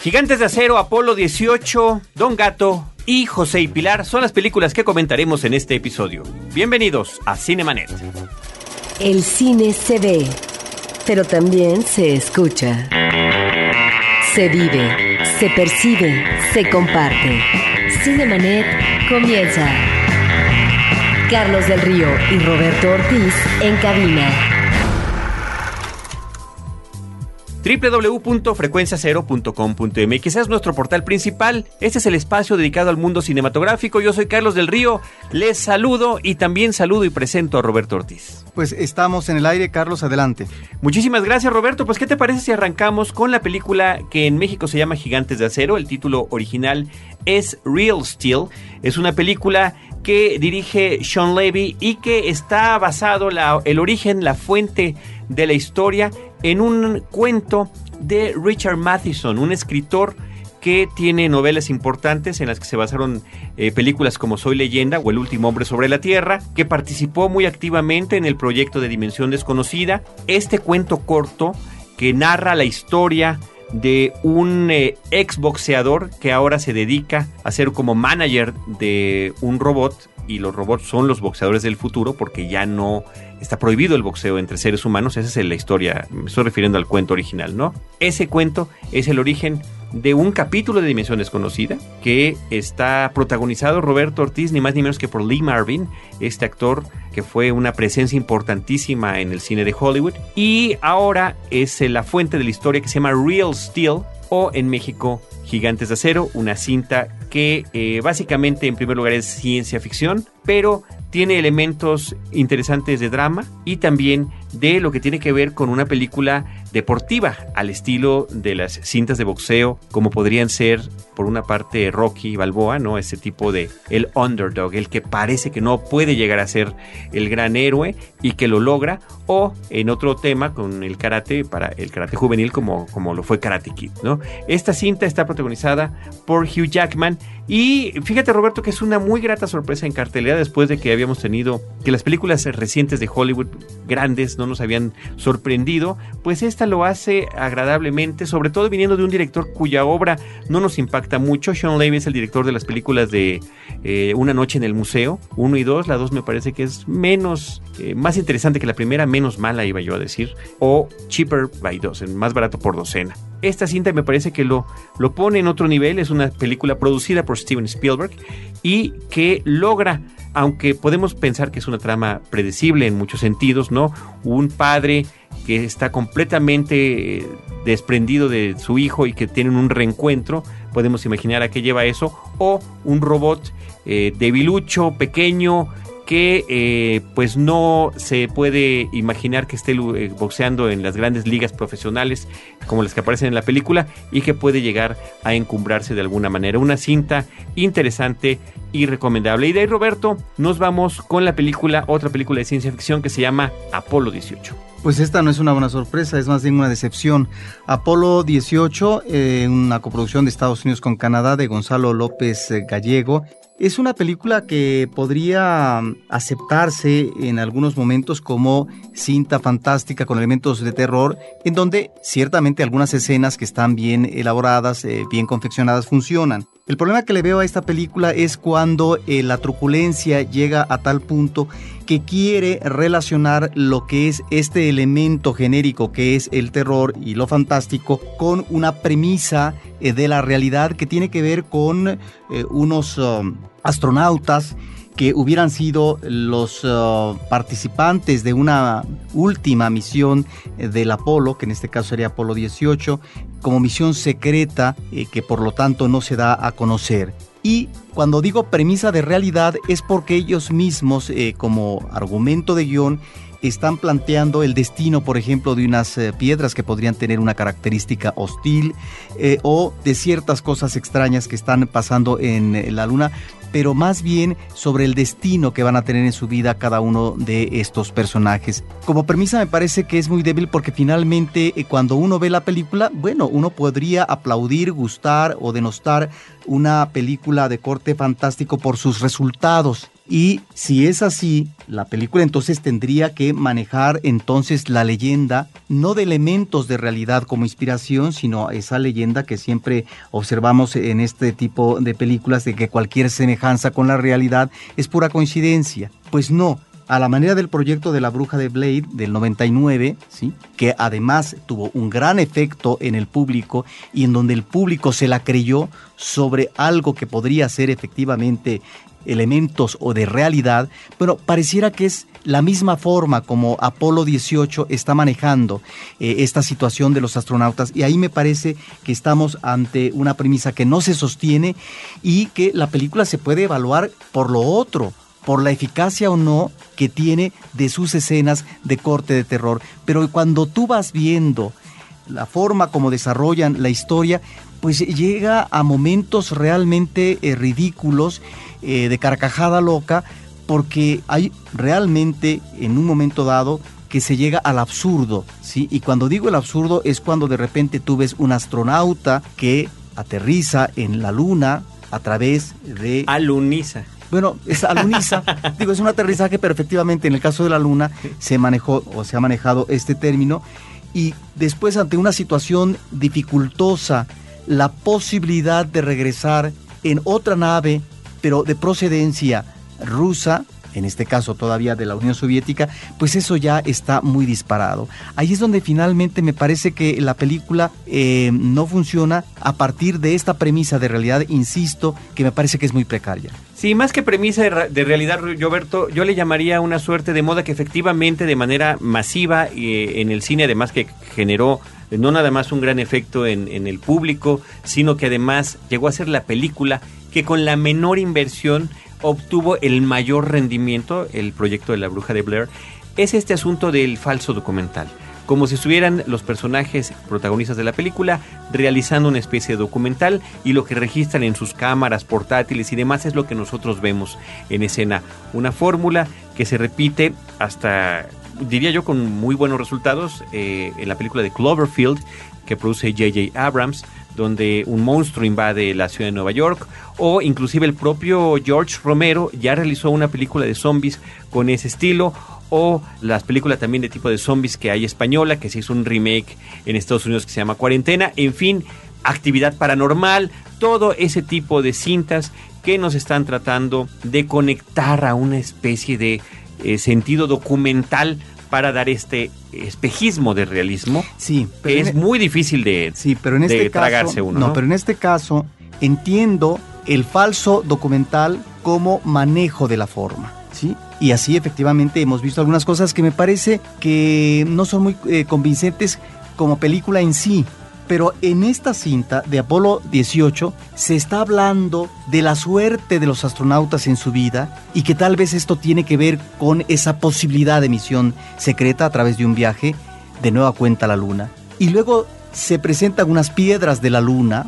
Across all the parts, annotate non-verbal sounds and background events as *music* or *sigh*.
Gigantes de Acero, Apolo 18, Don Gato y José y Pilar son las películas que comentaremos en este episodio. Bienvenidos a Cinemanet. El cine se ve, pero también se escucha. Se vive, se percibe, se comparte. Cinemanet comienza. Carlos del Río y Roberto Ortiz en cabina. www.frecuenciacero.com.mx es nuestro portal principal. Este es el espacio dedicado al mundo cinematográfico. Yo soy Carlos del Río. Les saludo y también saludo y presento a Roberto Ortiz. Pues estamos en el aire, Carlos, adelante. Muchísimas gracias, Roberto. Pues, ¿qué te parece si arrancamos con la película que en México se llama Gigantes de Acero? El título original es Real Steel. Es una película que dirige Sean Levy y que está basado la, el origen, la fuente de la historia en un cuento de Richard Matheson, un escritor que tiene novelas importantes en las que se basaron eh, películas como Soy leyenda o El último hombre sobre la tierra, que participó muy activamente en el proyecto de Dimensión desconocida. Este cuento corto que narra la historia de un eh, ex boxeador que ahora se dedica a ser como manager de un robot y los robots son los boxeadores del futuro porque ya no está prohibido el boxeo entre seres humanos. Esa es la historia, me estoy refiriendo al cuento original, ¿no? Ese cuento es el origen de un capítulo de Dimensión Desconocida que está protagonizado Roberto Ortiz, ni más ni menos que por Lee Marvin, este actor que fue una presencia importantísima en el cine de Hollywood. Y ahora es la fuente de la historia que se llama Real Steel o en México Gigantes de Acero, una cinta que eh, básicamente en primer lugar es ciencia ficción, pero tiene elementos interesantes de drama y también de lo que tiene que ver con una película deportiva al estilo de las cintas de boxeo como podrían ser por una parte Rocky Balboa, ¿no? Ese tipo de el underdog, el que parece que no puede llegar a ser el gran héroe y que lo logra o en otro tema con el karate para el karate juvenil como como lo fue Karate Kid, ¿no? Esta cinta está protagonizada por Hugh Jackman y fíjate Roberto que es una muy grata sorpresa en cartelera después de que habíamos tenido que las películas recientes de Hollywood grandes no nos habían sorprendido, pues esta lo hace agradablemente, sobre todo viniendo de un director cuya obra no nos impacta mucho. Sean Levy es el director de las películas de eh, Una noche en el museo, 1 y 2, la 2 me parece que es menos, eh, más interesante que la primera, mala iba yo a decir, o Cheaper by Dozen, más barato por docena. Esta cinta me parece que lo, lo pone en otro nivel, es una película producida por Steven Spielberg y que logra aunque podemos pensar que es una trama predecible en muchos sentidos, ¿no? Un padre que está completamente eh, desprendido de su hijo y que tienen un reencuentro, podemos imaginar a qué lleva eso, o un robot eh, debilucho, pequeño, que eh, pues no se puede imaginar que esté eh, boxeando en las grandes ligas profesionales como las que aparecen en la película y que puede llegar a encumbrarse de alguna manera. Una cinta interesante y recomendable. Y de ahí Roberto nos vamos con la película, otra película de ciencia ficción que se llama Apolo 18. Pues esta no es una buena sorpresa, es más bien una decepción. Apolo 18, eh, una coproducción de Estados Unidos con Canadá de Gonzalo López Gallego, es una película que podría aceptarse en algunos momentos como cinta fantástica con elementos de terror, en donde ciertamente algunas escenas que están bien elaboradas, eh, bien confeccionadas, funcionan. El problema que le veo a esta película es cuando eh, la truculencia llega a tal punto que quiere relacionar lo que es este elemento genérico que es el terror y lo fantástico con una premisa eh, de la realidad que tiene que ver con eh, unos um, astronautas que hubieran sido los uh, participantes de una última misión eh, del Apolo, que en este caso sería Apolo 18, como misión secreta que por lo tanto no se da a conocer. Y cuando digo premisa de realidad es porque ellos mismos, como argumento de guion, están planteando el destino, por ejemplo, de unas eh, piedras que podrían tener una característica hostil eh, o de ciertas cosas extrañas que están pasando en eh, la luna, pero más bien sobre el destino que van a tener en su vida cada uno de estos personajes. Como premisa me parece que es muy débil porque finalmente cuando uno ve la película, bueno, uno podría aplaudir, gustar o denostar una película de corte fantástico por sus resultados Y si es así, la película entonces tendría que manejar entonces la leyenda, no de elementos de realidad como inspiración, sino esa leyenda que siempre observamos en este tipo de películas de que cualquier semejanza con la realidad es pura coincidencia. Pues no, a la manera del proyecto de la bruja de Blade del 99, ¿sí? que además tuvo un gran efecto en el público y en donde el público se la creyó sobre algo que podría ser efectivamente elementos o de realidad, bueno, pareciera que es la misma forma como Apolo 18 está manejando eh, esta situación de los astronautas y ahí me parece que estamos ante una premisa que no se sostiene y que la película se puede evaluar por lo otro, por la eficacia o no que tiene de sus escenas de corte de terror. Pero cuando tú vas viendo la forma como desarrollan la historia, pues llega a momentos realmente eh, ridículos, eh, de carcajada loca, porque hay realmente en un momento dado que se llega al absurdo, ¿sí? Y cuando digo el absurdo es cuando de repente tú ves un astronauta que aterriza en la luna a través de... Aluniza. Bueno, es aluniza, *laughs* digo, es un aterrizaje, pero efectivamente en el caso de la luna se manejó o se ha manejado este término y después ante una situación dificultosa, la posibilidad de regresar en otra nave, pero de procedencia rusa, en este caso todavía de la Unión Soviética, pues eso ya está muy disparado. Ahí es donde finalmente me parece que la película eh, no funciona a partir de esta premisa de realidad, insisto, que me parece que es muy precaria. Sí, más que premisa de, realidad, Roberto, yo le llamaría una suerte de moda que efectivamente de manera masiva eh, en el cine, además que generó eh, no nada más un gran efecto en, en el público, sino que además llegó a ser la película que con la menor inversión obtuvo el mayor rendimiento, el proyecto de la bruja de Blair, es este asunto del falso documental. Como si estuvieran los personajes protagonistas de la película realizando una especie de documental y lo que registran en sus cámaras portátiles y demás es lo que nosotros vemos en escena. Una fórmula que se repite hasta, diría yo, con muy buenos resultados eh, en la película de Cloverfield que produce J.J. Abrams, donde un monstruo invade la ciudad de Nueva York, o inclusive el propio George Romero ya realizó una película de zombies con ese estilo, o las películas también de tipo de zombies que hay española, que se hizo un remake en Estados Unidos que se llama Cuarentena, en fin, actividad paranormal, todo ese tipo de cintas que nos están tratando de conectar a una especie de eh, sentido documental para dar este espejismo de realismo. Sí, pero es muy difícil de, sí, pero en este tragarse uno. No, pero en este caso entiendo el falso documental como manejo de la forma, ¿sí? Y así efectivamente hemos visto algunas cosas que me parece que no son muy eh, convincentes como película en sí, pero en esta cinta de Apolo 18 se está hablando de la suerte de los astronautas en su vida y que tal vez esto tiene que ver con esa posibilidad de misión secreta a través de un viaje de nueva cuenta a la Luna. Y luego se presentan unas piedras de la Luna,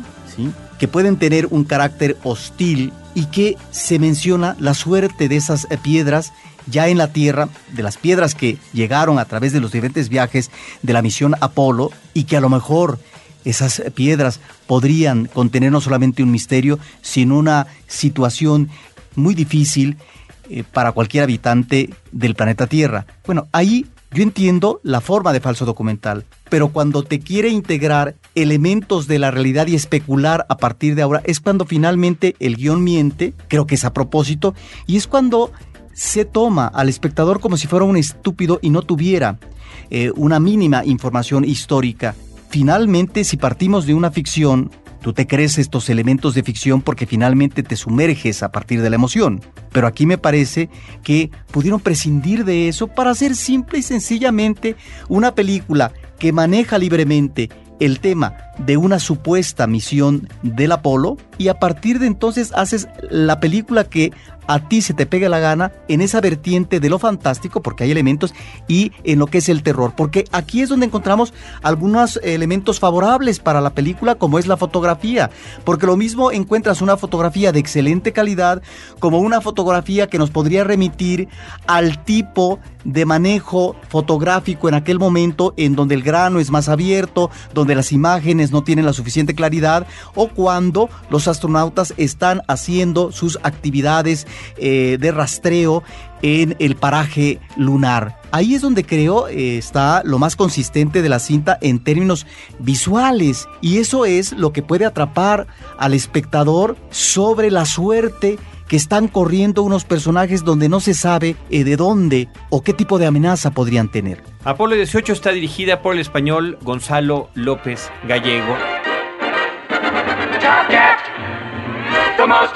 que pueden tener un carácter hostil y que se menciona la suerte de esas piedras ya en la Tierra, de las piedras que llegaron a través de los diferentes viajes de la misión Apolo y que a lo mejor esas piedras podrían contener no solamente un misterio, sino una situación muy difícil eh, para cualquier habitante del planeta Tierra. Bueno, ahí yo entiendo la forma de falso documental, pero cuando te quiere integrar elementos de la realidad y especular a partir de ahora, es cuando finalmente el guion miente, creo que es a propósito, y es cuando se toma al espectador como si fuera un estúpido y no tuviera eh, una mínima información histórica finalmente si partimos de una ficción, tú te crees estos elementos de ficción porque finalmente te sumerges a partir de la emoción. Pero aquí me parece que pudieron prescindir de eso para hacer simple y sencillamente una película que maneja libremente el tema de una supuesta misión del Apolo y a partir de entonces haces la película que a ti se te pegue la gana en esa vertiente de lo fantástico, porque hay elementos, y en lo que es el terror, porque aquí es donde encontramos algunos elementos favorables para la película, como es la fotografía, porque lo mismo encuentras una fotografía de excelente calidad, como una fotografía que nos podría remitir al tipo de manejo fotográfico en aquel momento en donde el grano es más abierto, donde las imágenes no tienen la suficiente claridad, o cuando los astronautas están haciendo sus actividades eh, de rastreo en el paraje lunar. Ahí es donde creo eh, está lo más consistente de la cinta en términos visuales y eso es lo que puede atrapar al espectador sobre la suerte que están corriendo unos personajes donde no se sabe eh, de dónde o qué tipo de amenaza podrían tener. Apolo 18 está dirigida por el español Gonzalo López Gallego. Top Cat, the most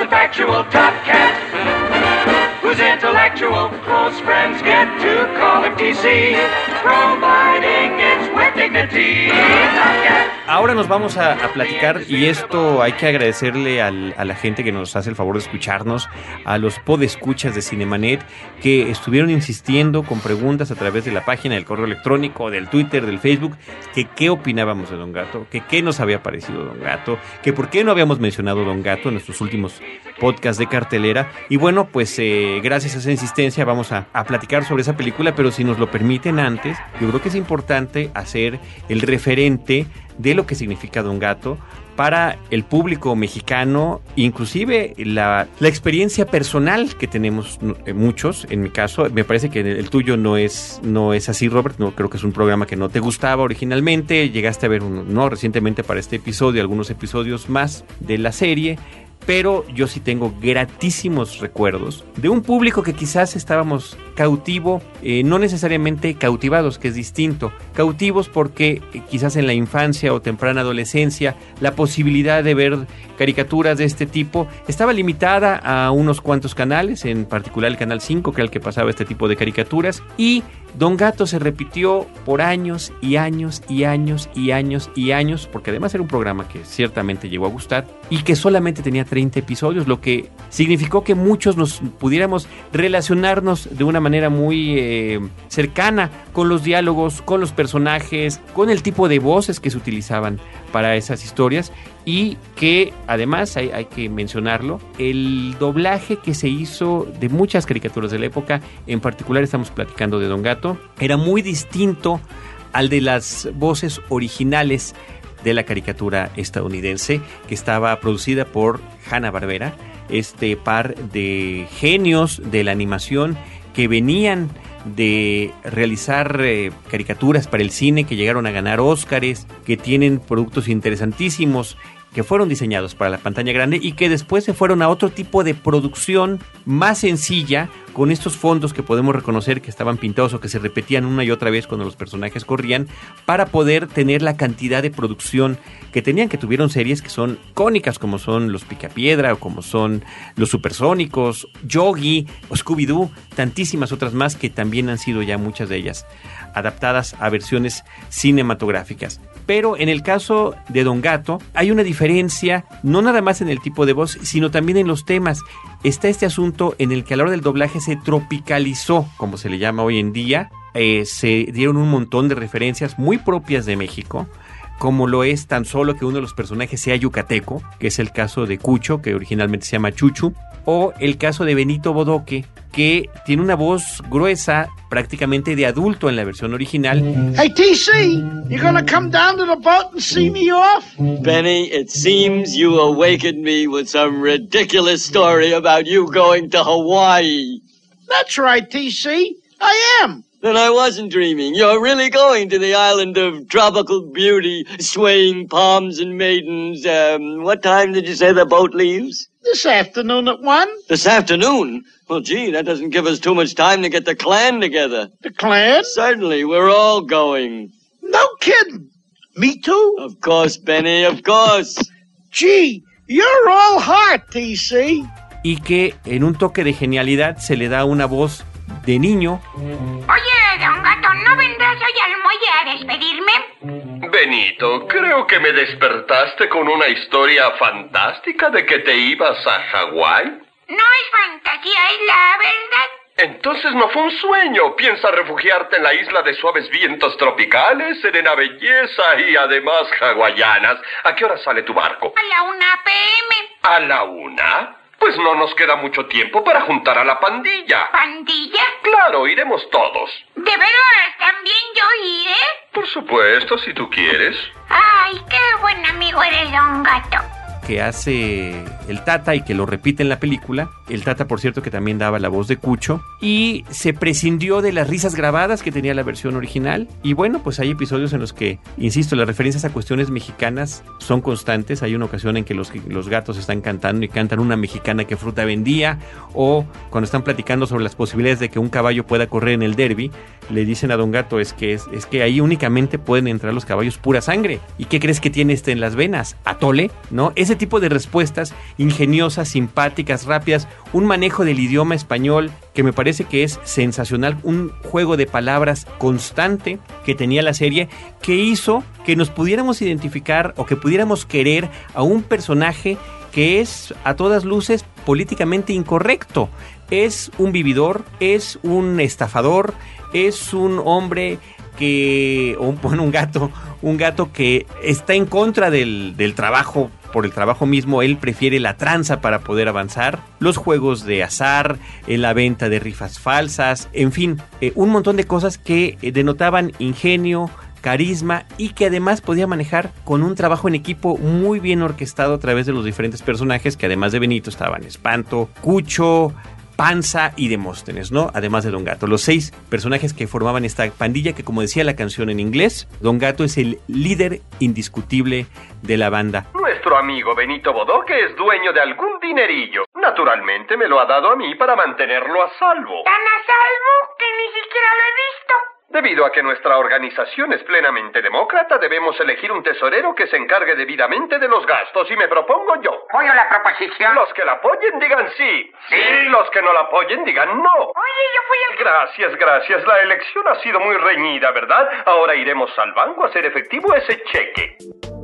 intellectual close friends get to call him providing it's with dignity. Ahora nos vamos a, a, platicar y esto hay que agradecerle al, a la gente que nos hace el favor de escucharnos, a los podescuchas de Cinemanet que estuvieron insistiendo con preguntas a través de la página del correo electrónico, del Twitter, del Facebook, que qué opinábamos de Don Gato, que qué nos había parecido Don Gato, que por qué no habíamos mencionado Don Gato en nuestros últimos podcasts de cartelera. Y bueno, pues eh, gracias a esa insistencia vamos a, a platicar sobre esa película, pero si nos lo permiten antes, yo creo que es importante hacer el referente de lo que significa Don Gato para el público mexicano, inclusive la, la, experiencia personal que tenemos muchos, en mi caso, me parece que el tuyo no es, no es así, Robert, no creo que es un programa que no te gustaba originalmente, llegaste a ver uno, no recientemente para este episodio, algunos episodios más de la serie, pero yo sí tengo gratísimos recuerdos de un público que quizás estábamos cautivo, eh, no necesariamente cautivados, que es distinto, cautivos porque eh, quizás en la infancia o temprana adolescencia la posibilidad de ver caricaturas de este tipo estaba limitada a unos cuantos canales, en particular el canal 5, que era el que pasaba este tipo de caricaturas, y Don Gato se repitió por años y años y años y años y años, porque además era un programa que ciertamente llegó a gustar y que solamente tenía 30 episodios, lo que significó que muchos nos pudiéramos relacionarnos de una manera muy eh, cercana con los diálogos, con los personajes, con el tipo de voces que se utilizaban para esas historias y que además hay, hay, que mencionarlo, el doblaje que se hizo de muchas caricaturas de la época, en particular estamos platicando de Don Gato, era muy distinto al de las voces originales de la caricatura estadounidense que estaba producida por Hanna Barbera, este par de genios de la animación que venían de realizar eh, caricaturas para el cine que llegaron a ganar Óscares, que tienen productos interesantísimos que fueron diseñados para la pantalla grande y que después se fueron a otro tipo de producción más sencilla con estos fondos que podemos reconocer que estaban pintados o que se repetían una y otra vez cuando los personajes corrían para poder tener la cantidad de producción que tenían que tuvieron series que son cónicas como son los Picapiedra o como son los Supersónicos, Yogi Scooby-Doo, tantísimas otras más que también han sido ya muchas de ellas adaptadas a versiones cinematográficas. Pero en el caso de Don Gato hay una diferencia, no nada más en el tipo de voz, sino también en los temas. Está este asunto en el que a la hora del doblaje se tropicalizó, como se le llama hoy en día. Eh, se dieron un montón de referencias muy propias de México como lo es tan solo que uno de los personajes sea yucateco, que es el caso de Cucho, que originalmente se llama Chuchu, o el caso de Benito Bodoque, que tiene una voz gruesa, prácticamente de adulto en la versión original. Hey TC, you gonna come down to the boat and see me off? Benny, it seems you awakened me with some ridiculous story about you going to Hawaii. That's right, TC. I am. Then I wasn't dreaming. You're really going to the island of tropical beauty, swaying palms and maidens. Um, what time did you say the boat leaves? This afternoon at one. This afternoon? Well, gee, that doesn't give us too much time to get the clan together. The clan? Certainly, we're all going. No kidding. Me too? Of course, Benny, of course. Gee, you're all heart, TC. Y que en un toque de genialidad se le da una voz de niño. Oye, don Gato, ¿no vendrás hoy al muelle a despedirme? Benito, creo que me despertaste con una historia fantástica de que te ibas a Hawái. No es fantasía, es la verdad. Entonces no fue un sueño. Piensa refugiarte en la isla de suaves vientos tropicales, serena belleza y además hawaianas. ¿A qué hora sale tu barco? A la una pm. ¿A la una? Pues no nos queda mucho tiempo para juntar a la pandilla. ¿Pandilla? Claro, iremos todos. ¿De veras? ¿También yo iré? Por supuesto, si tú quieres. Ay, qué buen amigo eres, don Gato. que hace el Tata y que lo repite en la película. El Tata, por cierto, que también daba la voz de Cucho. Y se prescindió de las risas grabadas que tenía la versión original. Y bueno, pues hay episodios en los que, insisto, las referencias a cuestiones mexicanas son constantes. Hay una ocasión en que los, los gatos están cantando y cantan una mexicana que fruta vendía. O cuando están platicando sobre las posibilidades de que un caballo pueda correr en el derby, le dicen a Don Gato es que, es, es que ahí únicamente pueden entrar los caballos pura sangre. ¿Y qué crees que tiene este en las venas? ¿Atole? ¿No? Ese tipo de respuestas ingeniosas, simpáticas, rápidas, un manejo del idioma español que me parece que es sensacional, un juego de palabras constante que tenía la serie que hizo que nos pudiéramos identificar o que pudiéramos querer a un personaje que es a todas luces políticamente incorrecto. Es un vividor, es un estafador, es un hombre que, un, *laughs* bueno, un gato, un gato que está en contra del, del trabajo por el trabajo mismo, él prefiere la tranza para poder avanzar, los juegos de azar, eh, la venta de rifas falsas, en fin, eh, un montón de cosas que eh, denotaban ingenio, carisma y que además podía manejar con un trabajo en equipo muy bien orquestado a través de los diferentes personajes que además de Benito estaban Espanto, Cucho, Panza y Demóstenes, ¿no? Además de Don Gato. Los seis personajes que formaban esta pandilla que, como decía la canción en inglés, Don Gato es el líder indiscutible de la banda. Nuestro amigo Benito Bodoque es dueño de algún dinerillo. Naturalmente me lo ha dado a mí para mantenerlo a salvo. ¿Tan a salvo que ni siquiera lo he visto? Debido a que nuestra organización es plenamente demócrata, debemos elegir un tesorero que se encargue debidamente de los gastos y me propongo yo. Apoyo la proposición. Los que la apoyen digan sí. Sí. Los que no la apoyen digan no. Oye, yo fui el. Gracias, gracias. La elección ha sido muy reñida, ¿verdad? Ahora iremos al banco a hacer efectivo ese cheque.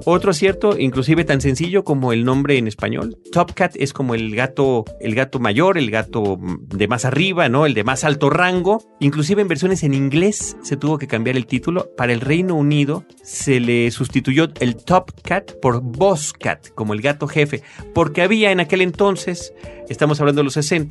Otro acierto, inclusive tan sencillo como el nombre en español. Top Cat es como el gato, el gato mayor, el gato de más arriba, ¿no? El de más alto rango. Inclusive en versiones en inglés se tuvo que cambiar el título. Para el Reino Unido se le sustituyó el Top Cat por Boss Cat, como el gato jefe, porque había en aquel entonces, estamos hablando de los 60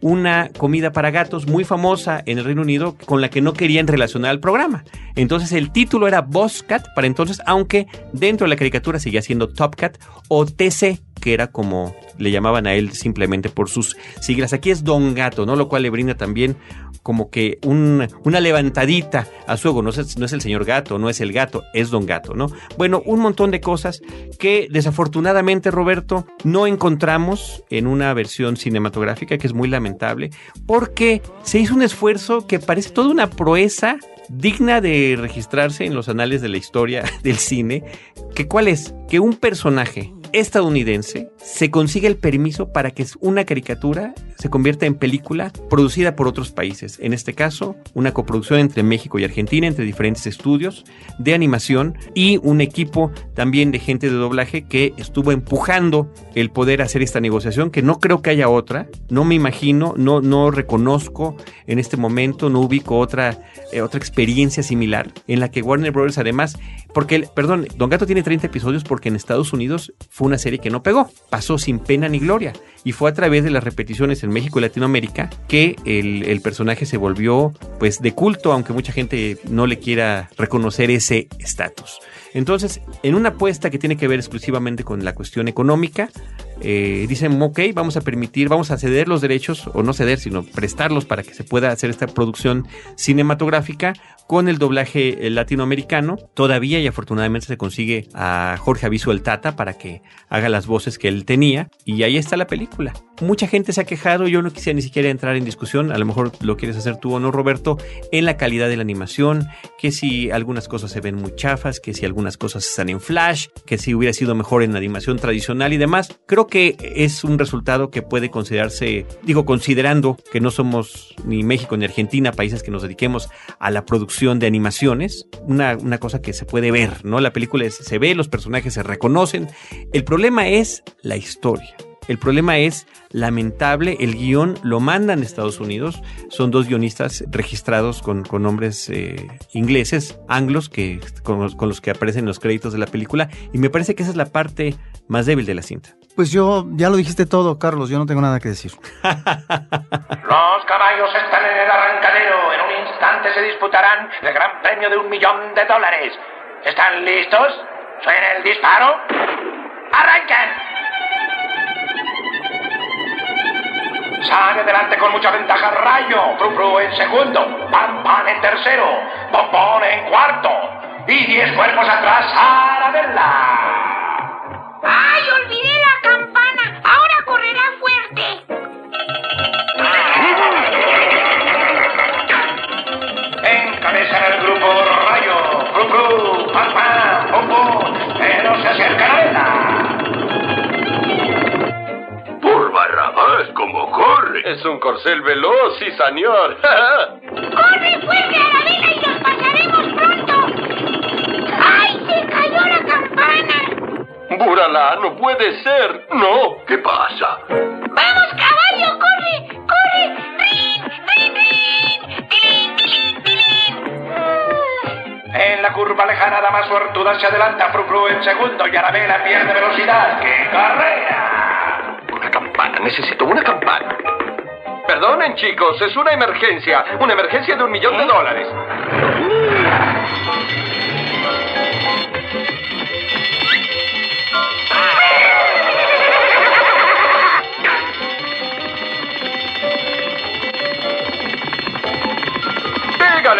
una comida para gatos muy famosa en el Reino Unido con la que no querían relacionar al programa. Entonces el título era Boss Cat para entonces, aunque dentro de la caricatura seguía siendo Top Cat o TC, que era como le llamaban a él simplemente por sus siglas. Aquí es Don Gato, ¿no? Lo cual le brinda también como que un- una levantadita a su ego. No es, no es el señor gato, no es el gato, es Don Gato, ¿no? Bueno, un montón de cosas que desafortunadamente, Roberto, no encontramos en una versión cinematográfica, que es muy lamentable, porque se hizo un esfuerzo que parece toda una proeza digna de registrarse en los anales de la historia *laughs* del cine, que cuál es que un personaje estadounidense se consigue el permiso para que una caricatura se convierta en película producida por otros países. En este caso, una coproducción entre México y Argentina, entre diferentes estudios de animación y un equipo también de gente de doblaje que estuvo empujando el poder hacer esta negociación, que no creo que haya otra, no me imagino, no, no reconozco en este momento, no ubico otra, eh, otra experiencia similar en la que Warner Brothers además, porque, el- perdón, Don Gato tiene 30 episodios porque en Estados Unidos fue una serie que no pegó, pasó sin pena ni gloria. Y fue a través de las repeticiones en México y Latinoamérica que el, el personaje se volvió pues de culto, aunque mucha gente no le quiera reconocer ese estatus. Entonces, en una apuesta que tiene que ver exclusivamente con la cuestión económica, eh, dicen, ok, vamos a permitir, vamos a ceder los derechos, o no ceder, sino prestarlos para que se pueda hacer esta producción cinematográfica con el doblaje eh, latinoamericano. Todavía y afortunadamente se consigue a Jorge Aviso el Tata para que haga las voces que él tenía, y ahí está la película. Mucha gente se ha quejado, yo no quisiera ni siquiera entrar en discusión, a lo mejor lo quieres hacer tú o no, Roberto, en la calidad de la animación, que si algunas cosas se ven muy chafas, que si algunas cosas están en flash, que si hubiera sido mejor en animación tradicional y demás. Creo que es un resultado que puede considerarse, digo, considerando que no somos ni México ni Argentina, países que nos dediquemos a la producción de animaciones, una, cosa que se puede ver, ¿no? La película se ve, los personajes se reconocen. El problema es la historia. El problema es lamentable, el guion lo mandan a Estados Unidos, son dos guionistas registrados con, con nombres eh, ingleses, anglos, que, con, con los que aparecen en los créditos de la película, y me parece que esa es la parte más débil de la cinta. Pues yo, ya lo dijiste todo, Carlos, yo no tengo nada que decir. *laughs* Los caballos están en el arrancadero. En un instante se disputarán el gran premio de un millón de dólares. ¿Están listos? ¿Suena el disparo? ¡Arranquen! Sale adelante con mucha ventaja Rayo, Frufru en segundo, Pan Pan en tercero, Bombón en cuarto y diez cuerpos atrás Arabella. ¡Ay, olvidé la campana! Ahora correrá fuerte. Encabezan el grupo Rayo. Fru Fru. Pam Pam. Pompón. Pero se acerca Arabella. Por Barrabás, como corre. Es un corcel veloz, sí, señor. *laughs* ¡Corre fuerte, Arabella, y nos pasaremos Buralá, no puede ser. No, ¿qué pasa? ¡Vamos, caballo, corre! ¡Corre! ¡Rin, rin, rin! ¡Tilín, tilín, tilín! En la curva lejana, la más suertuda se adelanta. Fru Fru en segundo y Arabella pierde velocidad. ¡Qué carrera! Una campana, necesito una campana. Perdonen, chicos, es una emergencia. Una emergencia de un millón de dólares.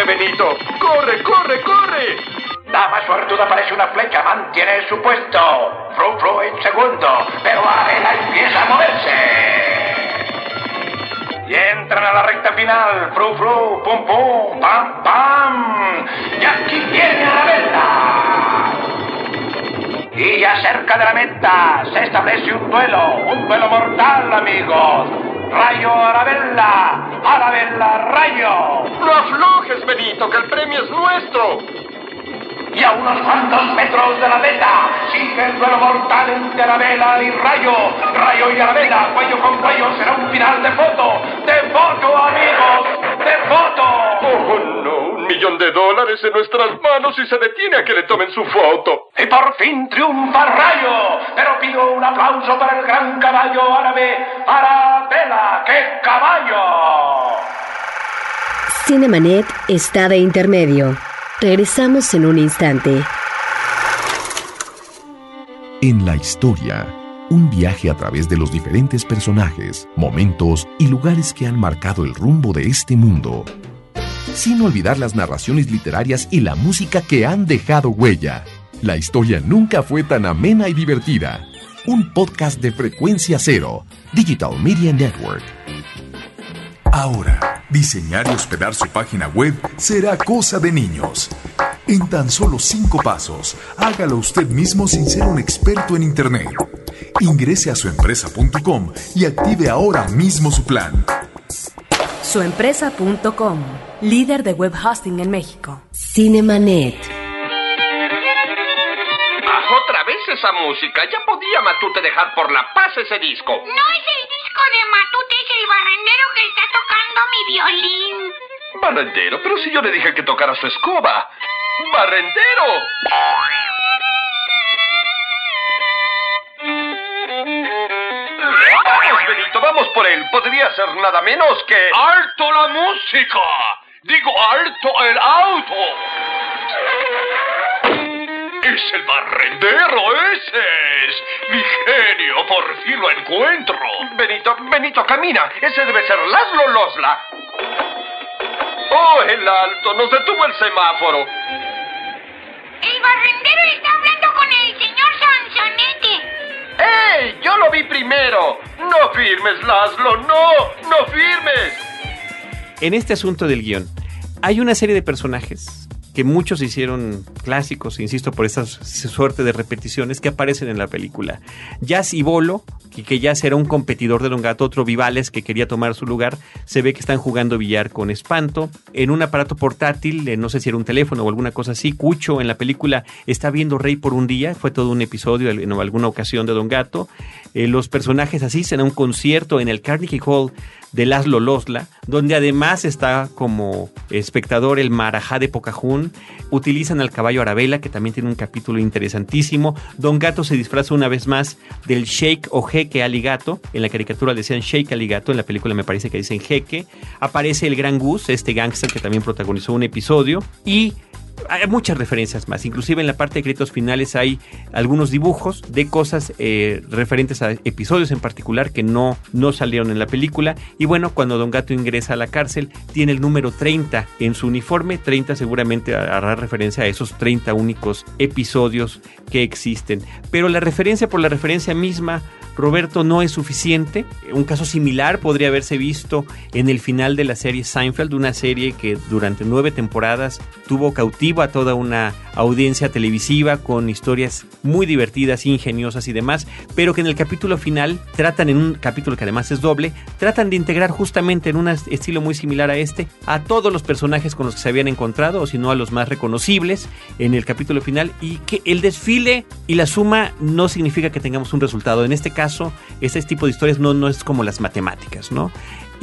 Benito. Corre, corre, corre. La más suertuda parece una flecha, mantiene su puesto. Fru Fru en segundo, pero Arabella empieza a moverse. Y entran a la recta final. Fru Fru, pum pum, pam pam. Y aquí viene Arabella. Y ya cerca de la meta se establece un duelo, un duelo mortal, amigos. Rayo Arabella, Arabella Rayo. No aflojes, Benito, que el premio es nuestro. Y a unos cuantos metros de la meta sigue el duelo mortal entre Arabella y Rayo. Rayo y Arabella, cuello con cuello, será un final de foto. ¡De foto, amigos! ¡De foto! Millón de dólares en nuestras manos y se detiene a que le tomen su foto. Y por fin triunfa Rayo. Pero pido un aplauso para el gran caballo árabe, Arabella. ¡Qué caballo! Cinemanet está de intermedio. Regresamos en un instante. En la historia, un viaje a través de los diferentes personajes, momentos y lugares que han marcado el rumbo de este mundo. Sin olvidar las narraciones literarias y la música que han dejado huella. La historia nunca fue tan amena y divertida. Un podcast de frecuencia cero, Digital Media Network. Ahora, diseñar y hospedar su página web será cosa de niños. En tan solo cinco pasos, hágalo usted mismo sin ser un experto en Internet. Ingrese a suempresa.com y active ahora mismo su plan. Suempresa.com, líder de web hosting en México. Cinemanet. Ah, otra vez esa música. Ya podía Matute dejar por la paz ese disco. No es el disco de Matute, es el barrendero que está tocando mi violín. Barrendero, pero si yo le dije que tocara su escoba. ¡Barrendero! Benito, vamos por él. Podría ser nada menos que... ¡Alto la música! Digo, alto el auto. Es el barrendero, ese es. Mi genio, por fin lo encuentro. Benito, Benito, camina. Ese debe ser Laszlo Losla. Oh, el alto, nos detuvo el semáforo. El barrendero está hablando ¡Ey! Yo lo vi primero. No firmes, Laszlo, no, no firmes. En este asunto del guion, hay una serie de personajes que muchos hicieron clásicos, insisto, por esta suerte de repeticiones que aparecen en la película. Jazz y Bolo, que, que Jazz era un competidor de Don Gato, otro Vivales que quería tomar su lugar, se ve que están jugando billar con espanto. En un aparato portátil, eh, no sé si era un teléfono o alguna cosa así, Cucho en la película está viendo Rey por un día, fue todo un episodio en alguna ocasión de Don Gato. Eh, los personajes asisten a un concierto en el Carnegie Hall de Laszlo Losla, donde además está como espectador el Marajá de Pocahún. Utilizan al caballo Arabella, que también tiene un capítulo interesantísimo. Don Gato se disfraza una vez más del Sheikh o Jeque Aligato. En la caricatura decían Sheikh Aligato, en la película me parece que dicen Jeque. Aparece el Gran Gus, este gángster que también protagonizó un episodio. Y hay muchas referencias más. Inclusive en la parte de créditos finales hay algunos dibujos de cosas eh, referentes a episodios en particular que no, no salieron en la película. Y bueno, cuando Don Gato ingresa a la cárcel, tiene el número 30 en su uniforme. 30 seguramente hará referencia a esos 30 únicos episodios que existen. Pero la referencia por la referencia misma Roberto no es suficiente. Un caso similar podría haberse visto en el final de la serie Seinfeld, una serie que durante nueve temporadas tuvo a toda una audiencia televisiva con historias muy divertidas, ingeniosas y demás, pero que en el capítulo final tratan, en un capítulo que además es doble, tratan de integrar justamente en un estilo muy similar a este a todos los personajes con los que se habían encontrado, o si no a los más reconocibles en el capítulo final, y que el desfile y la suma no significa que tengamos un resultado. En este caso, este tipo de historias no, no es como las matemáticas, ¿no?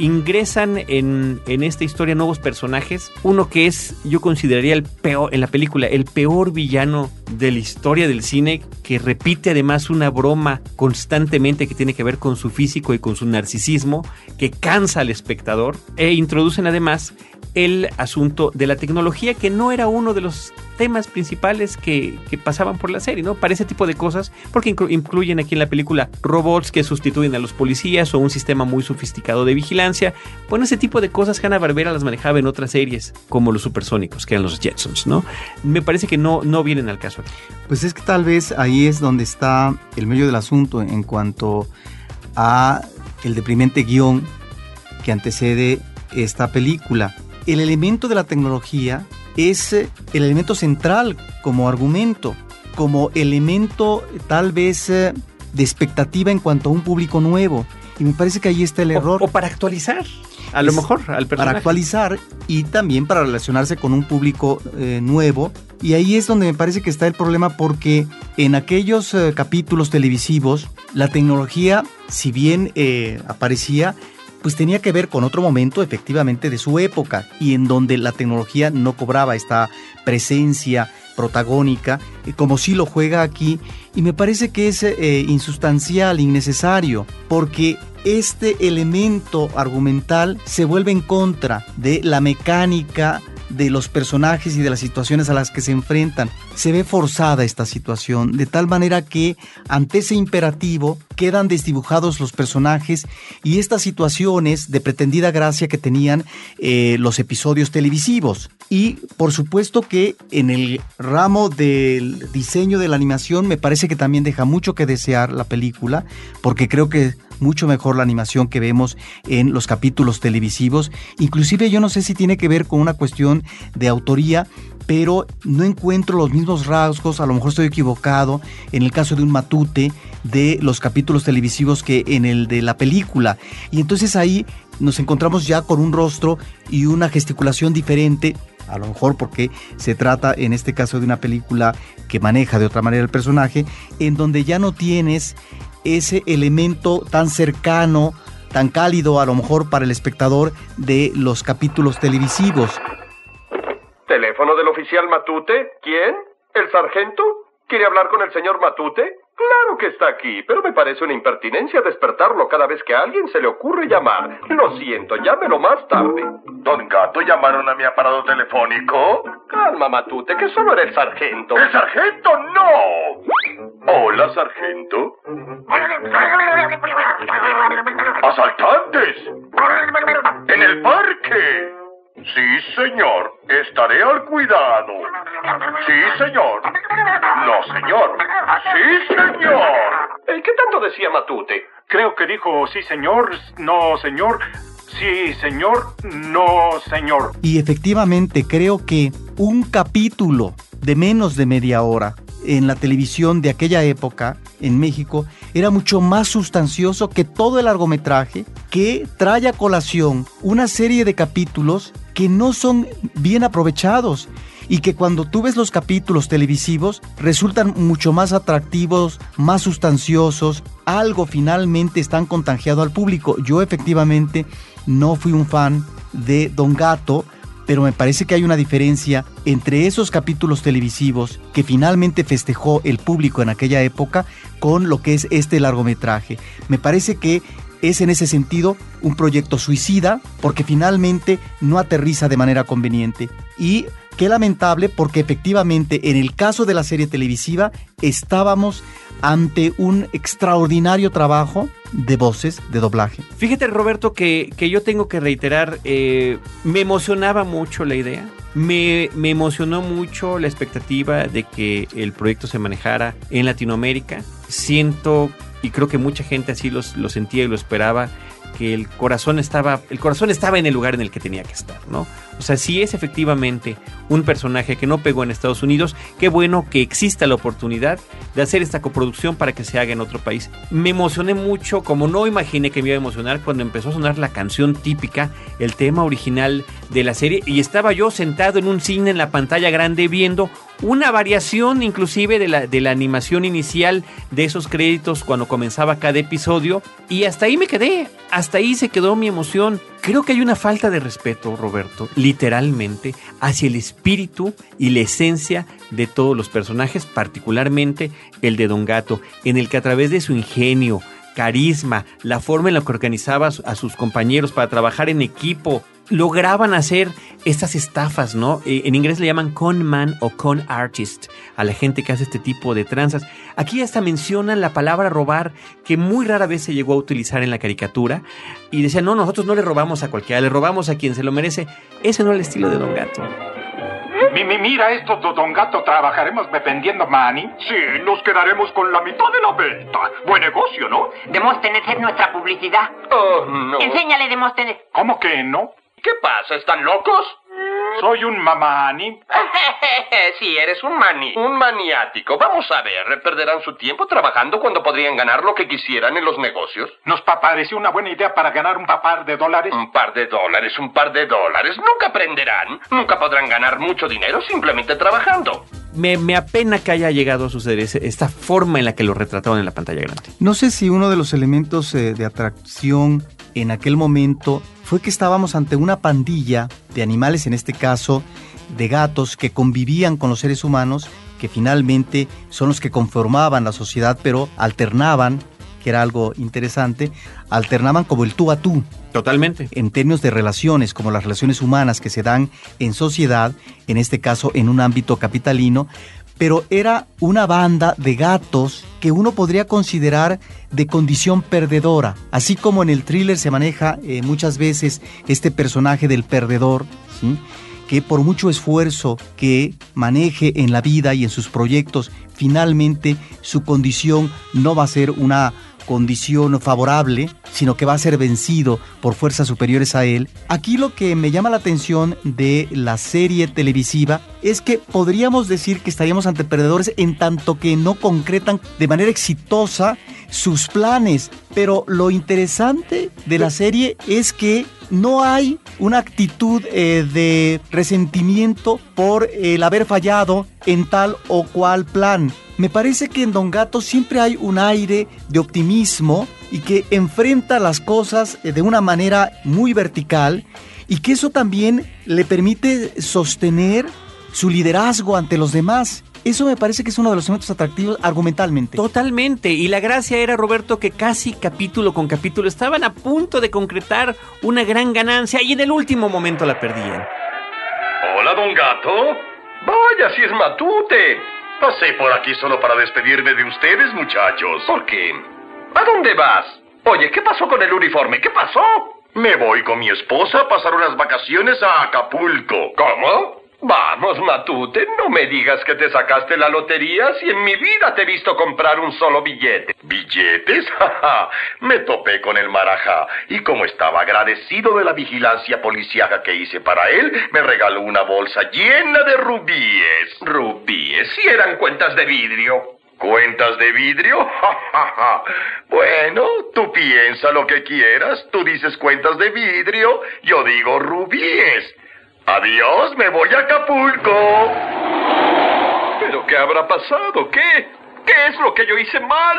Ingresan en, en, esta historia nuevos personajes. Uno que es, yo consideraría el peor, en la película, el peor villano de la historia del cine, que repite además una broma constantemente que tiene que ver con su físico y con su narcisismo, que cansa al espectador, e introducen además el asunto de la tecnología, que no era uno de los temas principales que, que, pasaban por la serie, ¿no? Para ese tipo de cosas, porque incluyen aquí en la película robots que sustituyen a los policías o un sistema muy sofisticado de vigilancia. Bueno, ese tipo de cosas Hanna Barbera las manejaba en otras series, como los supersónicos, que eran los Jetsons, ¿no? Me parece que no, no vienen al caso aquí. Pues es que tal vez ahí es donde está el medio del asunto en cuanto a el deprimente guion que antecede esta película. El elemento de la tecnología es eh, el elemento central como argumento, como elemento tal vez eh, de expectativa en cuanto a un público nuevo. Y me parece que ahí está el error. O, para actualizar, a lo mejor, al personaje. Para actualizar y también para relacionarse con un público eh, nuevo. Y ahí es donde me parece que está el problema porque en aquellos capítulos televisivos la tecnología, si bien aparecía, pues tenía que ver con otro momento efectivamente de su época y en donde la tecnología no cobraba esta presencia protagónica eh, como si lo juega aquí y me parece que es eh, insustancial, innecesario, porque este elemento argumental se vuelve en contra de la mecánica de los personajes y de las situaciones a las que se enfrentan. Se ve forzada esta situación, de tal manera que ante ese imperativo quedan desdibujados los personajes y estas situaciones de pretendida gracia que tenían eh, los episodios televisivos. Y por supuesto que en el ramo del diseño de la animación me parece que también deja mucho que desear la película, porque creo que mucho mejor la animación que vemos en los capítulos televisivos. Inclusive yo no sé si tiene que ver con una cuestión de autoría, pero no encuentro los mismos rasgos, a lo mejor estoy equivocado, en el caso de un matute de los capítulos televisivos que en el de la película. Y entonces ahí nos encontramos ya con un rostro y una gesticulación diferente, a lo mejor porque se trata en este caso de una película que maneja de otra manera el personaje, en donde ya no tienes ese elemento tan cercano, tan cálido a lo mejor para el espectador de los capítulos televisivos. ¿Teléfono del oficial Matute? ¿Quién? ¿El sargento? ¿Quiere hablar con el señor Matute? Claro que está aquí, pero me parece una impertinencia despertarlo cada vez que a alguien se le ocurre llamar. Lo siento, llámelo más tarde. Don Gato, ¿llamaron a mi aparato telefónico? Calma, Matute, que solo era el sargento. ¡El sargento no! Hola, sargento. ¡Asaltantes! ¡En el parque! Sí, señor. Estaré al cuidado. Sí, señor. No, señor. Sí, señor. ¿Qué tanto decía Matute? Creo que dijo sí, señor, no, señor. Sí, señor, no, señor. Y efectivamente creo que un capítulo de menos de media hora en la televisión de aquella época en México era mucho más sustancioso que todo el largometraje que trae a colación una serie de capítulos que no son bien aprovechados y que cuando tú ves los capítulos televisivos resultan mucho más atractivos, más sustanciosos, algo finalmente están contagiado al público. Yo efectivamente no fui un fan de Don Gato, pero me parece que hay una diferencia entre esos capítulos televisivos que finalmente festejó el público en aquella época con lo que es este largometraje. Me parece que es en ese sentido un proyecto suicida porque finalmente no aterriza de manera conveniente y qué lamentable porque efectivamente en el caso de la serie televisiva estábamos ante un extraordinario trabajo de voces, de doblaje. Fíjate, Roberto, que, que yo tengo que reiterar, eh, me emocionaba mucho la idea. Me, me emocionó mucho la expectativa de que el proyecto se manejara en Latinoamérica. Siento, y creo que mucha gente así los- lo sentía y lo esperaba, que el corazón estaba el corazón estaba en el lugar en el que tenía que estar, ¿no? O sea, si es efectivamente un personaje que no pegó en Estados Unidos, qué bueno que exista la oportunidad de hacer esta coproducción para que se haga en otro país. Me emocioné mucho, como no imaginé que me iba a emocionar cuando empezó a sonar la canción típica, el tema original de la serie y estaba yo sentado en un cine en la pantalla grande viendo una variación inclusive de la, de la animación inicial de esos créditos cuando comenzaba cada episodio y hasta ahí me quedé, hasta ahí se quedó mi emoción. Creo que hay una falta de respeto, Roberto, literalmente, hacia el espíritu y la esencia de todos los personajes, particularmente el de Don Gato, en el que a través de su ingenio, carisma, la forma en la que organizaba a su- a sus compañeros para trabajar en equipo, lograban hacer estas estafas, ¿no? Eh, en inglés le llaman con man o con artist a la gente que hace este tipo de tranzas. Aquí hasta mencionan la palabra robar, que muy rara vez se llegó a utilizar en la caricatura, y decían, no, nosotros no le robamos a cualquiera, le robamos a quien se lo merece. Ese no es el estilo de Don Gato. Mi, mi- mira esto, do- don Gato, ¿trabajaremos vendiendo mani? Sí, nos quedaremos con la mitad de la venta. Buen negocio, ¿no? Demóstenes es nuestra publicidad. Oh, no. Enséñale, Demóstenes. ¿Cómo que no? ¿Qué pasa? ¿Están locos? Soy un mamani. *laughs* sí, eres un mani. Un maniático. Vamos a ver, perderán su tiempo trabajando cuando podrían ganar lo que quisieran en los negocios. Nos pa- pareció una buena idea para ganar un par de dólares. Un par de dólares, un par de dólares. Nunca aprenderán. Nunca podrán ganar mucho dinero simplemente trabajando. Me, me apena que haya llegado a suceder ese- esta forma en la que lo retrataron en la pantalla grande. No sé si uno de los elementos eh, de atracción en aquel momento fue que estábamos ante una pandilla de animales, en este caso de gatos, que convivían con los seres humanos, que finalmente son los que conformaban la sociedad, pero alternaban, que era algo interesante, alternaban como el tú a tú. Totalmente. En términos de relaciones, como las relaciones humanas que se dan en sociedad, en este caso en un ámbito capitalino, pero era una banda de gatos que uno podría considerar de condición perdedora, así como en el thriller se maneja eh, muchas veces este personaje del perdedor, que por mucho esfuerzo que maneje en la vida y en sus proyectos, finalmente su condición no va a ser una condición favorable, sino que va a ser vencido por fuerzas superiores a él. Aquí lo que me llama la atención de la serie televisiva es que podríamos decir que estaríamos ante perdedores en tanto que no concretan de manera exitosa sus planes. Pero lo interesante de la serie es que no hay una actitud eh, de resentimiento por el haber fallado en tal o cual plan. Me parece que en Don Gato siempre hay un aire de optimismo y que enfrenta las cosas eh, de una manera muy vertical y que eso también le permite sostener su liderazgo ante los demás. Eso me parece que es uno de los elementos atractivos argumentalmente. Totalmente. Y la gracia era, Roberto, que casi capítulo con capítulo estaban a punto de concretar una gran ganancia y en el último momento la perdían. Hola, don Gato. Vaya, si es Matute. Pasé por aquí solo para despedirme de ustedes, muchachos. ¿Por qué? ¿A dónde vas? Oye, ¿qué pasó con el uniforme? ¿Qué pasó? Me voy con mi esposa a pasar unas vacaciones a Acapulco. ¿Cómo? Vamos, Matute, no me digas que te sacaste la lotería si en mi vida te he visto comprar un solo billete. ¿Billetes? *laughs* Jaja, me topé con el marajá y como estaba agradecido de la vigilancia policíaca que hice para él, me regaló una bolsa llena de rubíes. Rubíes, si eran cuentas de vidrio. ¿Cuentas de vidrio? *laughs* Ja, ja, ja. Bueno, tú piensa lo que quieras. Tú dices cuentas de vidrio, yo digo rubíes. Adiós, me voy a Acapulco. ¿Pero qué habrá pasado? ¿Qué? ¿Qué es lo que yo hice mal?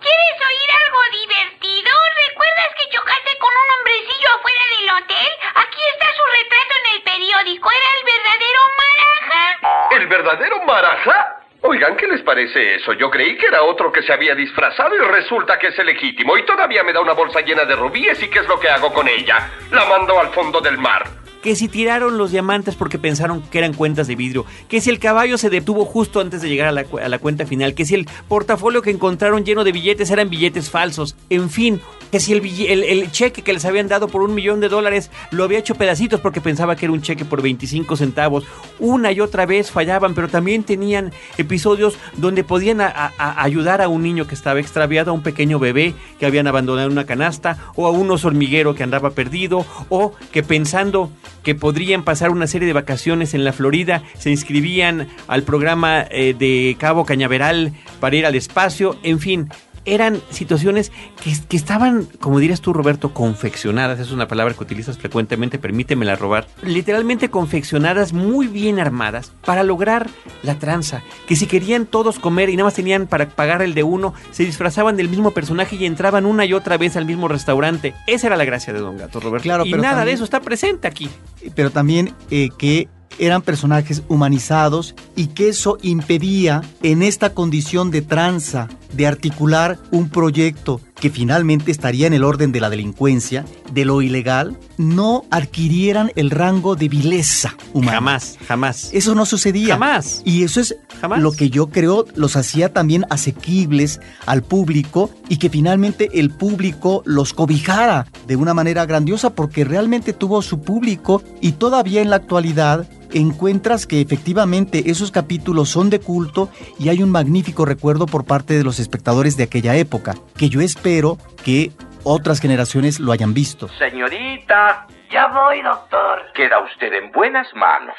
¿Quieres oír algo divertido? ¿Recuerdas que chocaste con un hombrecillo afuera del hotel? Aquí está su retrato en el periódico. Era el verdadero Maraja. ¿El verdadero Maraja? Oigan, ¿qué les parece eso? Yo creí que era otro que se había disfrazado y resulta que es el legítimo y todavía me da una bolsa llena de rubíes y ¿qué es lo que hago con ella? La mando al fondo del mar. Que si tiraron los diamantes porque pensaron que eran cuentas de vidrio, que si el caballo se detuvo justo antes de llegar a la, a la cuenta final, que si el portafolio que encontraron lleno de billetes eran billetes falsos, en fin, que si el, el, cheque que les habían dado por un millón de dólares lo había hecho pedacitos porque pensaba que era un cheque por 25 centavos, una y otra vez fallaban, pero también tenían episodios donde podían ayudar a un niño que estaba extraviado, a un pequeño bebé que habían abandonado en una canasta, o a un oso hormiguero que andaba perdido, o que pensando que podrían pasar una serie de vacaciones en la Florida, se inscribían al programa eh, de Cabo Cañaveral para ir al espacio, en fin. Eran situaciones que, que estaban, como dirías tú, Roberto, confeccionadas. Es una palabra que utilizas frecuentemente, permítemela robar. Literalmente confeccionadas, muy bien armadas, para lograr la tranza. Que si querían todos comer y nada más tenían para pagar el de uno, se disfrazaban del mismo personaje y entraban una y otra vez al mismo restaurante. Esa era la gracia de Don Gato, Roberto. Claro, y pero nada de eso está presente aquí. pero también eh, que eran personajes humanizados y que eso impedía en esta condición de tranza de articular un proyecto que finalmente estaría en el orden de la delincuencia, de lo ilegal, no adquirieran el rango de vileza humana. Jamás, jamás. Eso no sucedía. Jamás. Y eso es Jamás. lo que yo creo los hacía también asequibles al público y que finalmente el público los cobijara de una manera grandiosa porque realmente tuvo su público y todavía en la actualidad encuentras que efectivamente esos capítulos son de culto y hay un magnífico recuerdo por parte de los espectadores de aquella época, que yo espero que otras generaciones lo hayan visto. Señorita, Ya voy, doctor. queda usted en buenas manos.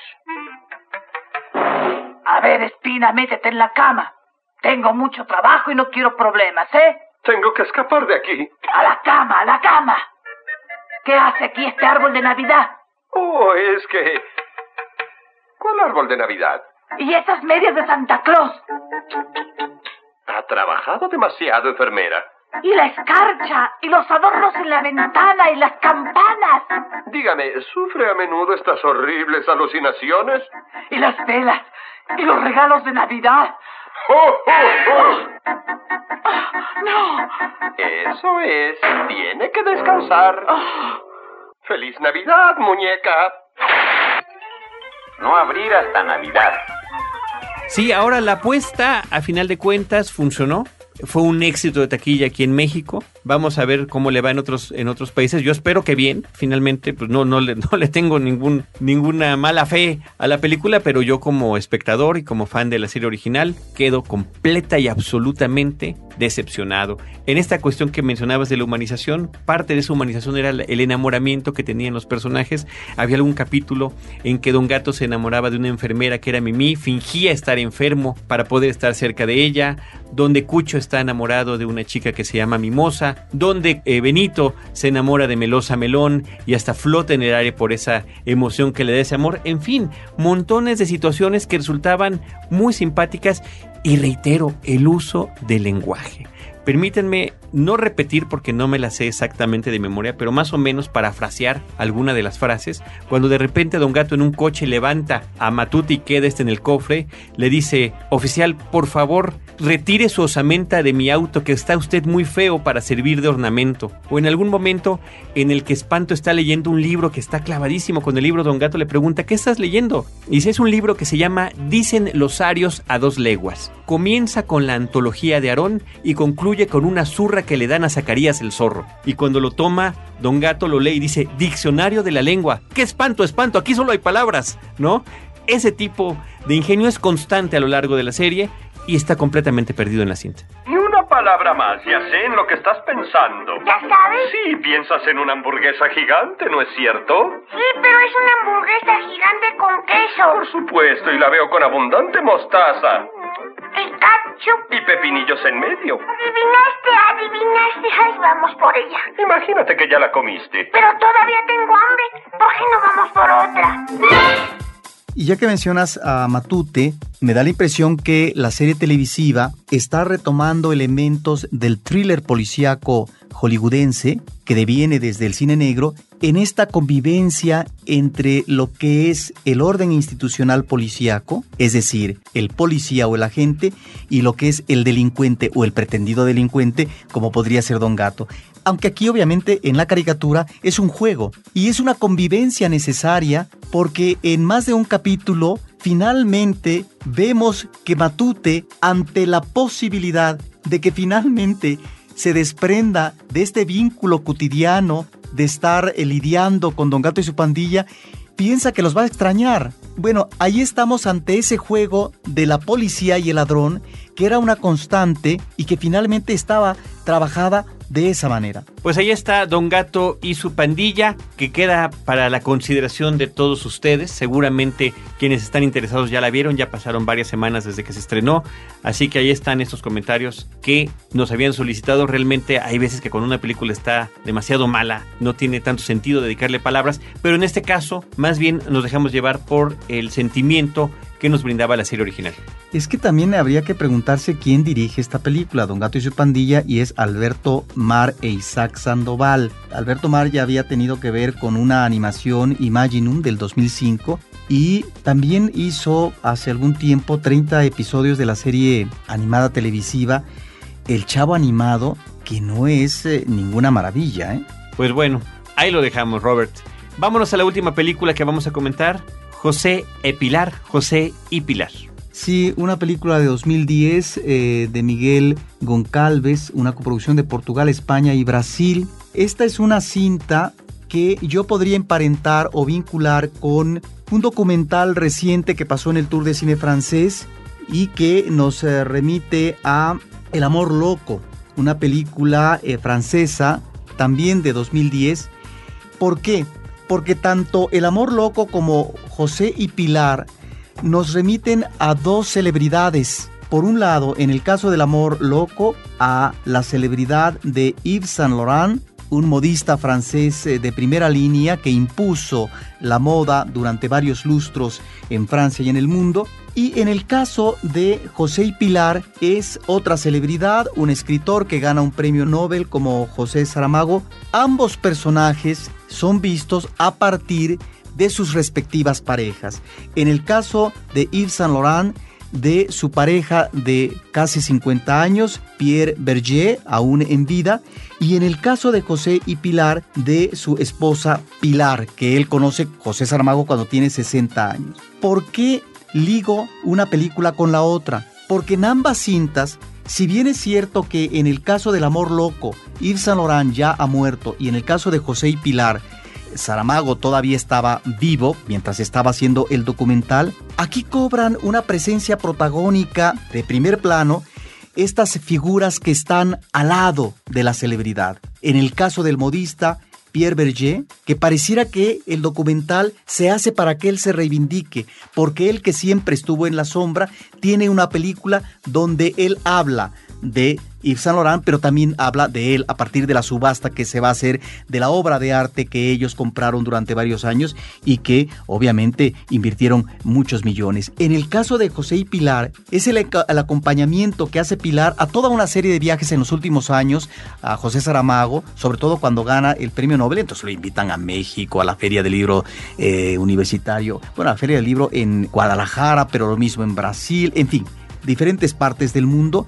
A ver, Espina, métete en la cama. Tengo mucho trabajo y no quiero problemas, ¿eh? Tengo que escapar de aquí. A la cama, a la cama. ¿Qué hace aquí este árbol de Navidad? Oh, es que... ¿Cuál árbol de Navidad? ¿Y esas medias de Santa Claus? Ha trabajado demasiado, enfermera. ¿Y la escarcha? ¿Y los adornos en la ventana? ¿Y las campanas? Dígame, ¿sufre a menudo estas horribles alucinaciones? ¿Y las velas? ¿Y los regalos de Navidad? ¡Oh, oh, oh! ¡No! Eso es. Tiene que descansar. ¡Feliz Navidad, muñeca! No abrir hasta Navidad. Sí, ahora la apuesta, a final de cuentas, funcionó. Fue un éxito de taquilla aquí en México. Vamos a ver cómo le va en otros, en otros países. Yo espero que bien. Finalmente, pues no, no, le, no le tengo ningún, ninguna mala fe a la película, pero yo como espectador y como fan de la serie original quedo completa y absolutamente decepcionado. En esta cuestión que mencionabas de la humanización, parte de esa humanización era el enamoramiento que tenían los personajes. Había algún capítulo en que Don Gato se enamoraba de una enfermera que era Mimi, fingía estar enfermo para poder estar cerca de ella, donde Cucho está enamorado de una chica que se llama Mimosa, donde eh, Benito se enamora de Melosa Melón y hasta flota en el aire por esa emoción que le da ese amor. En fin, montones de situaciones que resultaban muy simpáticas y reitero, el uso del lenguaje. Permítanme no repetir porque no me la sé exactamente de memoria, pero más o menos parafrasear alguna de las frases. Cuando de repente Don Gato en un coche levanta a Matute y queda este en el cofre, le dice, oficial, por favor, retire su osamenta de mi auto que está usted muy feo para servir de ornamento. O en algún momento en el que Espanto está leyendo un libro que está clavadísimo con el libro, Don Gato le pregunta, ¿qué estás leyendo? Y dice, es un libro que se llama Dicen los arios a dos leguas. Comienza con la antología de Aarón y concluye con una zurra que le dan a Zacarías el zorro. Y cuando lo toma, Don Gato lo lee y dice, Diccionario de la lengua. ¡Qué espanto, espanto! Aquí solo hay palabras, ¿no? Ese tipo de ingenio es constante a lo largo de la serie y está completamente perdido en la cinta. Ni una palabra más, ya sé en lo que estás pensando. ¿Ya sabes? Sí, piensas en una hamburguesa gigante, ¿no es cierto? Sí, pero es una hamburguesa gigante con queso. Por supuesto, y la veo con abundante mostaza. Y ketchup. Y pepinillos en medio. Adivinaste, adivinaste. Ay, vamos por ella. Imagínate que ya la comiste. Pero todavía tengo hambre. ¿Por qué no vamos por otra? Y ya que mencionas a Matute, me da la impresión que la serie televisiva está retomando elementos del thriller policíaco hollywoodense que deviene desde el cine negro en esta convivencia entre lo que es el orden institucional policíaco, es decir, el policía o el agente, y lo que es el delincuente o el pretendido delincuente, como podría ser Don Gato. Aunque aquí obviamente en la caricatura es un juego y es una convivencia necesaria porque en más de un capítulo finalmente vemos que Matute, ante la posibilidad de que finalmente se desprenda de este vínculo cotidiano de estar eh, lidiando con Don Gato y su pandilla, piensa que los va a extrañar. Bueno, ahí estamos ante ese juego de la policía y el ladrón, que era una constante y que finalmente estaba trabajada de esa manera. Pues ahí está Don Gato y su pandilla, que queda para la consideración de todos ustedes. Seguramente quienes están interesados ya la vieron, ya pasaron varias semanas desde que se estrenó. Así que ahí están estos comentarios que nos habían solicitado. Realmente hay veces que cuando una película está demasiado mala, no tiene tanto sentido dedicarle palabras, pero en este caso, más bien nos dejamos llevar por el sentimiento que nos brindaba la serie original. Es que también habría que preguntarse quién dirige esta película, Don Gato y su pandilla, y es Alberto Mar e Isaac Sandoval. Alberto Mar ya había tenido que ver con una animación Imaginum del 2005 y también hizo hace algún tiempo 30 episodios de la serie animada televisiva El Chavo Animado, que no es eh, ninguna maravilla. ¿eh? Pues bueno, ahí lo dejamos, Robert. Vámonos a la última película que vamos a comentar, José e Pilar, José y Pilar. Sí, una película de 2010 eh, de Miguel Goncalves, una coproducción de Portugal, España y Brasil. Esta es una cinta que yo podría emparentar o vincular con un documental reciente que pasó en el Tour de Cine francés y que nos eh, remite a El Amor Loco, una película eh, francesa también de 2010. ¿Por qué? Porque tanto El Amor Loco como José y Pilar nos remiten a dos celebridades. Por un lado, en el caso del amor loco, a la celebridad de Yves Saint Laurent, un modista francés eh, de primera línea que impuso la moda durante varios lustros en Francia y en el mundo. Y en el caso de José y Pilar es otra celebridad, un escritor que gana un premio Nobel como José Saramago. Ambos personajes son vistos a partir de sus respectivas parejas. En el caso de Yves Saint Laurent, de su pareja de casi 50 años, Pierre Berger, aún en vida, y en el caso de José y Pilar, de su esposa Pilar, que él conoce José Saramago cuando tiene 60 años. ¿Por qué ligo una película con la otra? Porque en ambas cintas si bien es cierto que en el caso del amor loco, Yves Saint ya ha muerto y en el caso de José y Pilar, Saramago todavía estaba vivo mientras estaba haciendo el documental, aquí cobran una presencia protagónica de primer plano estas figuras que están al lado de la celebridad. En el caso del modista, Pierre Berger, que pareciera que el documental se hace para que él se reivindique, porque él que siempre estuvo en la sombra, tiene una película donde él habla de Yves Saint Laurent, pero también habla de él a partir de la subasta que se va a hacer de la obra de arte que ellos compraron durante varios años y que obviamente invirtieron muchos millones. En el caso de José y Pilar, es el, el acompañamiento que hace Pilar a toda una serie de viajes en los últimos años, a José Saramago, sobre todo cuando gana el premio Nobel, entonces lo invitan a México, a la Feria del Libro eh, Universitario, bueno, a la Feria del Libro en Guadalajara, pero lo mismo en Brasil, en fin, diferentes partes del mundo.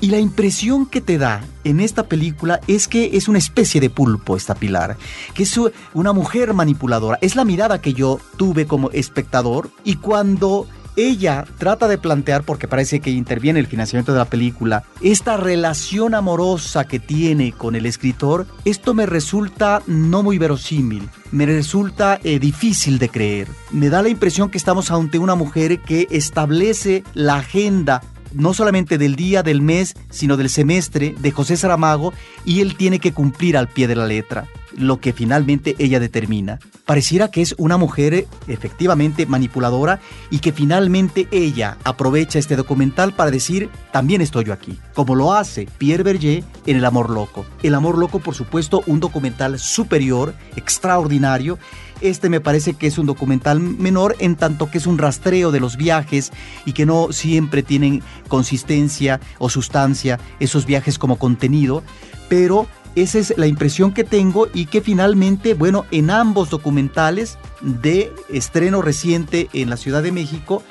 Y la impresión que te da en esta película es que es una especie de pulpo esta Pilar, que es una mujer manipuladora. Es la mirada que yo tuve como espectador y cuando ella trata de plantear, porque parece que interviene el financiamiento de la película, esta relación amorosa que tiene con el escritor, esto me resulta no muy verosímil, me resulta eh, difícil de creer. Me da la impresión que estamos ante una mujer que establece la agenda no solamente del día, del mes, sino del semestre de José Saramago y él tiene que cumplir al pie de la letra lo que finalmente ella determina. Pareciera que es una mujer efectivamente manipuladora y que finalmente ella aprovecha este documental para decir, también estoy yo aquí, como lo hace Pierre Berger en El Amor Loco. El Amor Loco, por supuesto, un documental superior, extraordinario, este me parece que es un documental menor en tanto que es un rastreo de los viajes y que no siempre tienen consistencia o sustancia esos viajes como contenido, pero esa es la impresión que tengo y que finalmente, bueno, en ambos documentales de estreno reciente en la Ciudad de México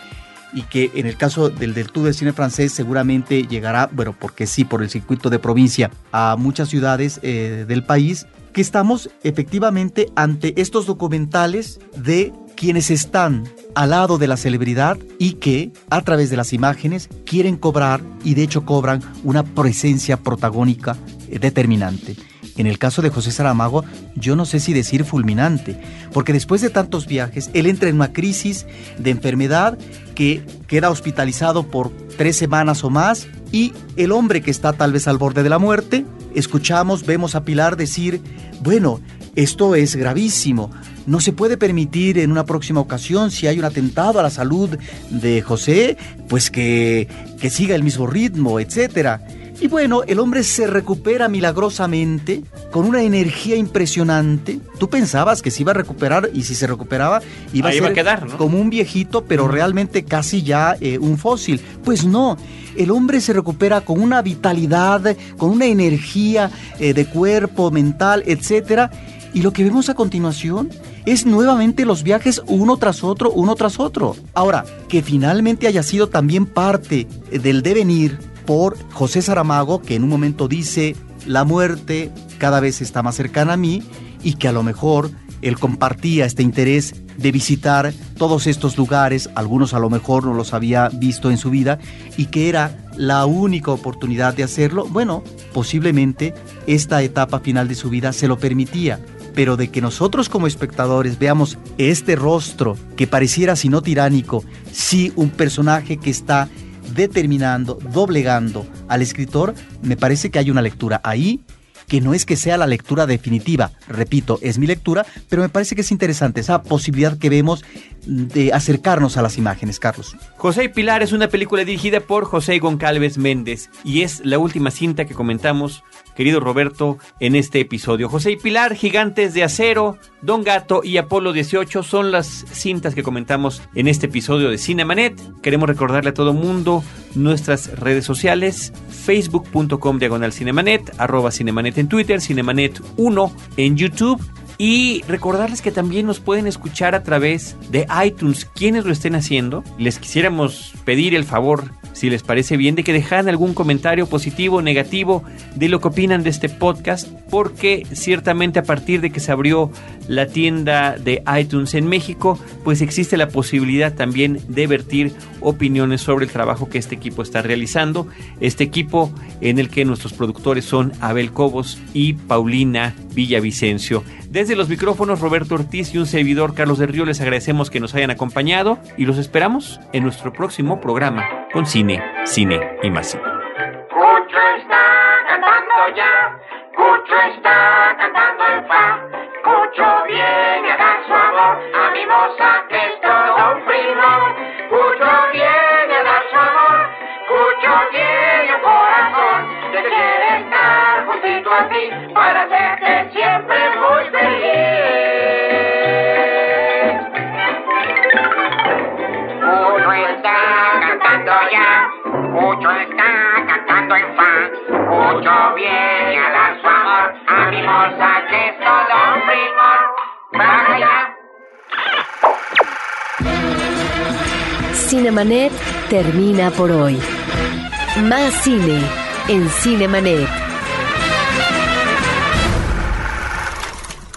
y que en el caso del del Tour de Cine francés seguramente llegará, bueno, porque sí, por el circuito de provincia a muchas ciudades eh, del país, que estamos efectivamente ante estos documentales de quienes están al lado de la celebridad y que a través de las imágenes quieren cobrar y de hecho cobran una presencia protagónica determinante. En el caso de José Saramago, yo no sé si decir fulminante, porque después de tantos viajes, él entra en una crisis de enfermedad que queda hospitalizado por tres semanas o más y el hombre que está tal vez al borde de la muerte, escuchamos, vemos a Pilar decir, bueno, esto es gravísimo, no se puede permitir en una próxima ocasión, si hay un atentado a la salud de José, pues que, que siga el mismo ritmo, etcétera. Y bueno, el hombre se recupera milagrosamente, con una energía impresionante. Tú pensabas que se iba a recuperar y si se recuperaba iba Ahí a iba ser a quedar, ¿no? como un viejito, pero realmente casi ya eh, un fósil. Pues no, el hombre se recupera con una vitalidad, con una energía eh, de cuerpo, mental, etcétera. Y lo que vemos a continuación es nuevamente los viajes uno tras otro, uno tras otro. Ahora, que finalmente haya sido también parte eh, del devenir por José Saramago, que en un momento dice, la muerte cada vez está más cercana a mí y que a lo mejor él compartía este interés de visitar todos estos lugares, algunos a lo mejor no los había visto en su vida y que era la única oportunidad de hacerlo, bueno, posiblemente esta etapa final de su vida se lo permitía, pero de que nosotros como espectadores veamos este rostro que pareciera si no tiránico, sí un personaje que está determinando, doblegando al escritor, me parece que hay una lectura ahí que no es que sea la lectura definitiva, repito, es mi lectura, pero me parece que es interesante esa posibilidad que vemos de acercarnos a las imágenes, Carlos. José y Pilar es una película dirigida por José Goncalves Méndez y es la última cinta que comentamos, querido Roberto, en este episodio. José y Pilar, Gigantes de Acero, Don Gato y Apolo 18 son las cintas que comentamos en este episodio de Cinemanet. Queremos recordarle a todo mundo nuestras redes sociales, facebook.com diagonal cinemanet, arroba cinemanet en Twitter, cinemanet 1 en YouTube y recordarles que también nos pueden escuchar a través de iTunes. Quienes lo estén haciendo, les quisiéramos pedir el favor, si les parece bien, de que dejaran algún comentario positivo o negativo de lo que opinan de este podcast, porque ciertamente a partir de que se abrió la tienda de iTunes en México, pues existe la posibilidad también de vertir opiniones sobre el trabajo que este equipo está realizando. Este equipo en el que nuestros productores son Abel Cobos y Paulina Villavicencio. Desde los micrófonos Roberto Ortiz y un servidor Carlos del Río les agradecemos que nos hayan acompañado y los esperamos en nuestro próximo programa con cine, cine y más cine. A ti para hacerte siempre muy feliz. Cucho está cantando ya, Cucho está cantando en fa. Cucho viene a dar su amor a mi moza que es todo un primor. Vaya. Cinemanet termina por hoy. Más cine en Cinemanet.